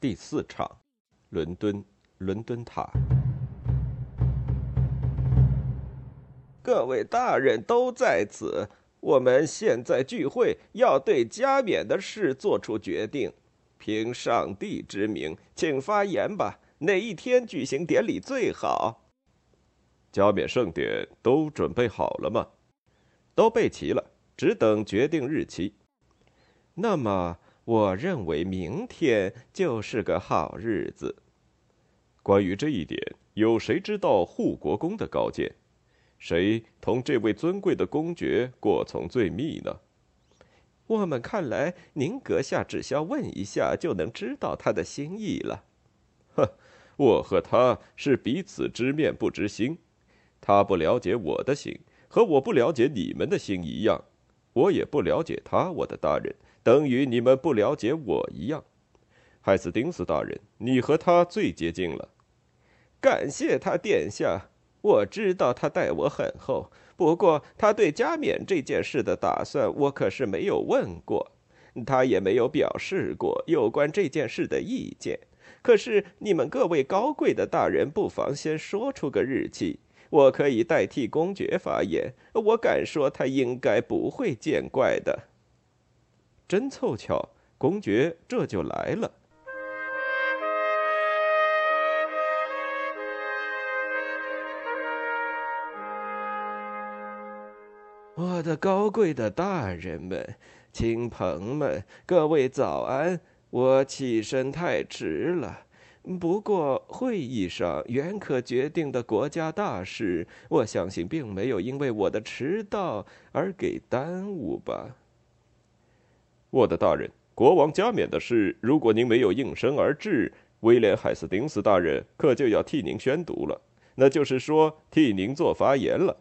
第四场，伦敦，伦敦塔。各位大人都在此，我们现在聚会，要对加冕的事做出决定。凭上帝之名，请发言吧。哪一天举行典礼最好？加冕盛典都准备好了吗？都备齐了，只等决定日期。那么，我认为明天就是个好日子。关于这一点，有谁知道护国公的高见？谁同这位尊贵的公爵过从最密呢？我们看来，您阁下只需要问一下，就能知道他的心意了。呵，我和他是彼此知面不知心，他不了解我的心，和我不了解你们的心一样。我也不了解他，我的大人，等于你们不了解我一样。海斯丁斯大人，你和他最接近了。感谢他殿下。我知道他待我很厚，不过他对加冕这件事的打算，我可是没有问过，他也没有表示过有关这件事的意见。可是你们各位高贵的大人，不妨先说出个日期，我可以代替公爵发言。我敢说，他应该不会见怪的。真凑巧，公爵这就来了。我的高贵的大人们、亲朋们，各位早安！我起身太迟了，不过会议上原可决定的国家大事，我相信并没有因为我的迟到而给耽误吧。我的大人，国王加冕的事，如果您没有应声而至，威廉·海斯丁斯大人可就要替您宣读了，那就是说，替您做发言了。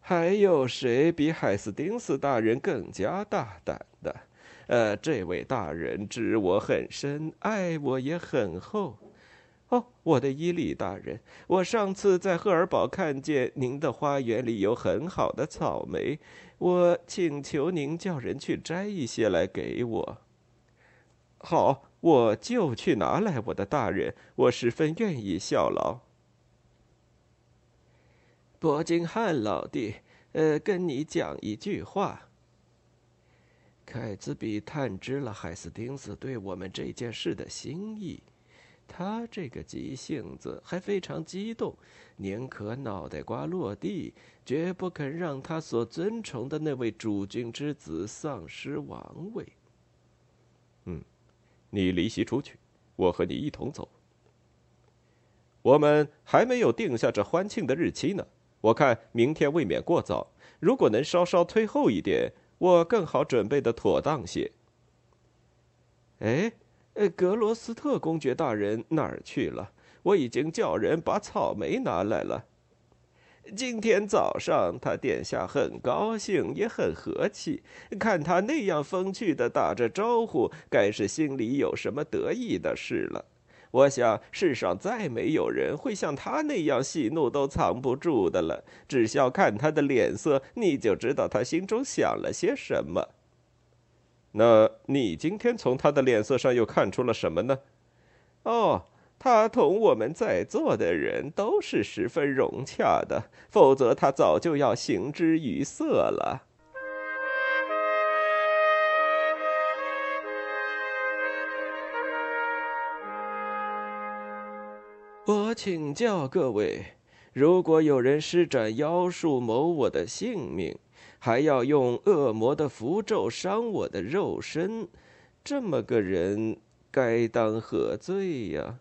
还有谁比海斯丁斯大人更加大胆的？呃，这位大人知我很深，爱我也很厚。哦，我的伊利大人，我上次在赫尔堡看见您的花园里有很好的草莓，我请求您叫人去摘一些来给我。好，我就去拿来，我的大人，我十分愿意效劳。伯金汉老弟，呃，跟你讲一句话。凯兹比探知了海斯丁斯对我们这件事的心意，他这个急性子还非常激动，宁可脑袋瓜落地，绝不肯让他所尊崇的那位主君之子丧失王位。嗯，你离席出去，我和你一同走。我们还没有定下这欢庆的日期呢。我看明天未免过早，如果能稍稍推后一点，我更好准备的妥当些。哎，呃，格罗斯特公爵大人哪儿去了？我已经叫人把草莓拿来了。今天早上他殿下很高兴，也很和气，看他那样风趣的打着招呼，该是心里有什么得意的事了。我想，世上再没有人会像他那样喜怒都藏不住的了。只需要看他的脸色，你就知道他心中想了些什么。那你今天从他的脸色上又看出了什么呢？哦，他同我们在座的人都是十分融洽的，否则他早就要行之于色了。我请教各位：如果有人施展妖术谋我的性命，还要用恶魔的符咒伤我的肉身，这么个人该当何罪呀？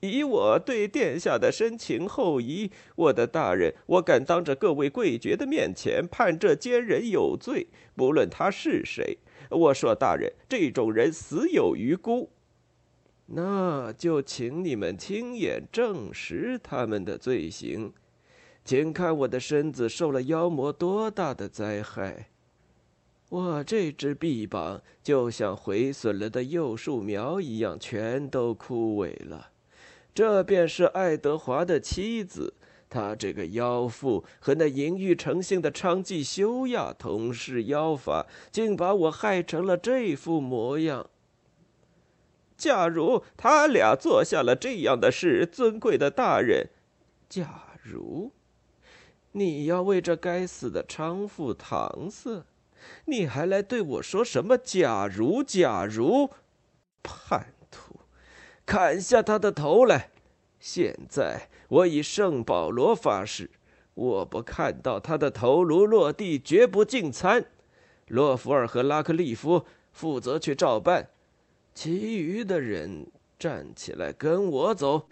以我对殿下的深情厚谊，我的大人，我敢当着各位贵爵的面前判这奸人有罪，不论他是谁。我说，大人，这种人死有余辜。那就请你们亲眼证实他们的罪行，请看我的身子受了妖魔多大的灾害。我这只臂膀就像毁损了的幼树苗一样，全都枯萎了。这便是爱德华的妻子，她这个妖妇和那淫欲成性的娼妓修亚同是妖法，竟把我害成了这副模样。假如他俩做下了这样的事，尊贵的大人，假如你要为这该死的娼妇搪塞，你还来对我说什么？假如，假如，叛徒，砍下他的头来！现在我以圣保罗发誓，我不看到他的头颅落地，绝不进餐。洛弗尔和拉克利夫负责去照办。其余的人站起来，跟我走。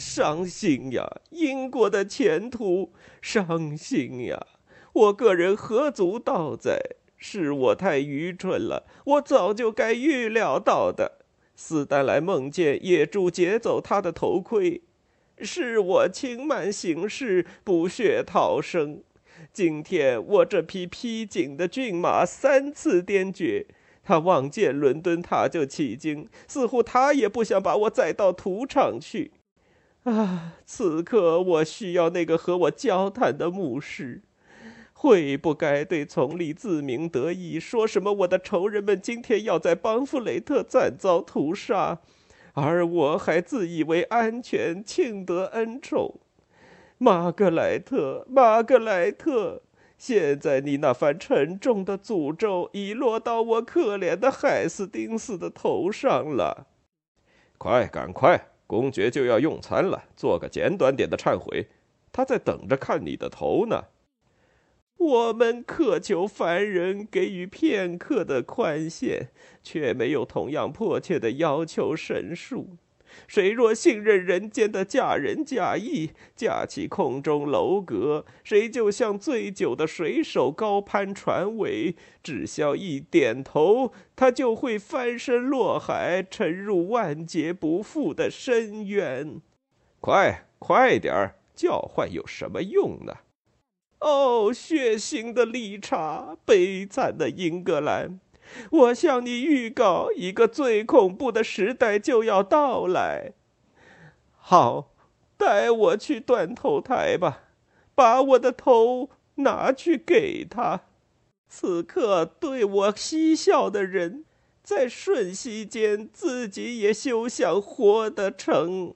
伤心呀，英国的前途！伤心呀，我个人何足道哉？是我太愚蠢了，我早就该预料到的。斯丹莱梦见野猪劫走他的头盔，是我轻慢行事，不屑逃生。今天我这匹披荆的骏马三次颠厥，他望见伦敦塔就起惊，似乎他也不想把我载到土场去。啊，此刻我需要那个和我交谈的牧师。会不该对从里自鸣得意，说什么我的仇人们今天要在邦弗雷特惨遭屠杀，而我还自以为安全，庆得恩宠。玛格莱特，玛格莱特，现在你那番沉重的诅咒已落到我可怜的海斯丁斯的头上了。快，赶快，公爵就要用餐了，做个简短点的忏悔。他在等着看你的头呢。我们渴求凡人给予片刻的宽限，却没有同样迫切的要求神树。谁若信任人间的假仁假义，架起空中楼阁，谁就像醉酒的水手高攀船尾，只消一点头，他就会翻身落海，沉入万劫不复的深渊。快，快点儿！叫唤有什么用呢？哦，血腥的理查，悲惨的英格兰！我向你预告，一个最恐怖的时代就要到来。好，带我去断头台吧，把我的头拿去给他。此刻对我嬉笑的人，在瞬息间自己也休想活得成。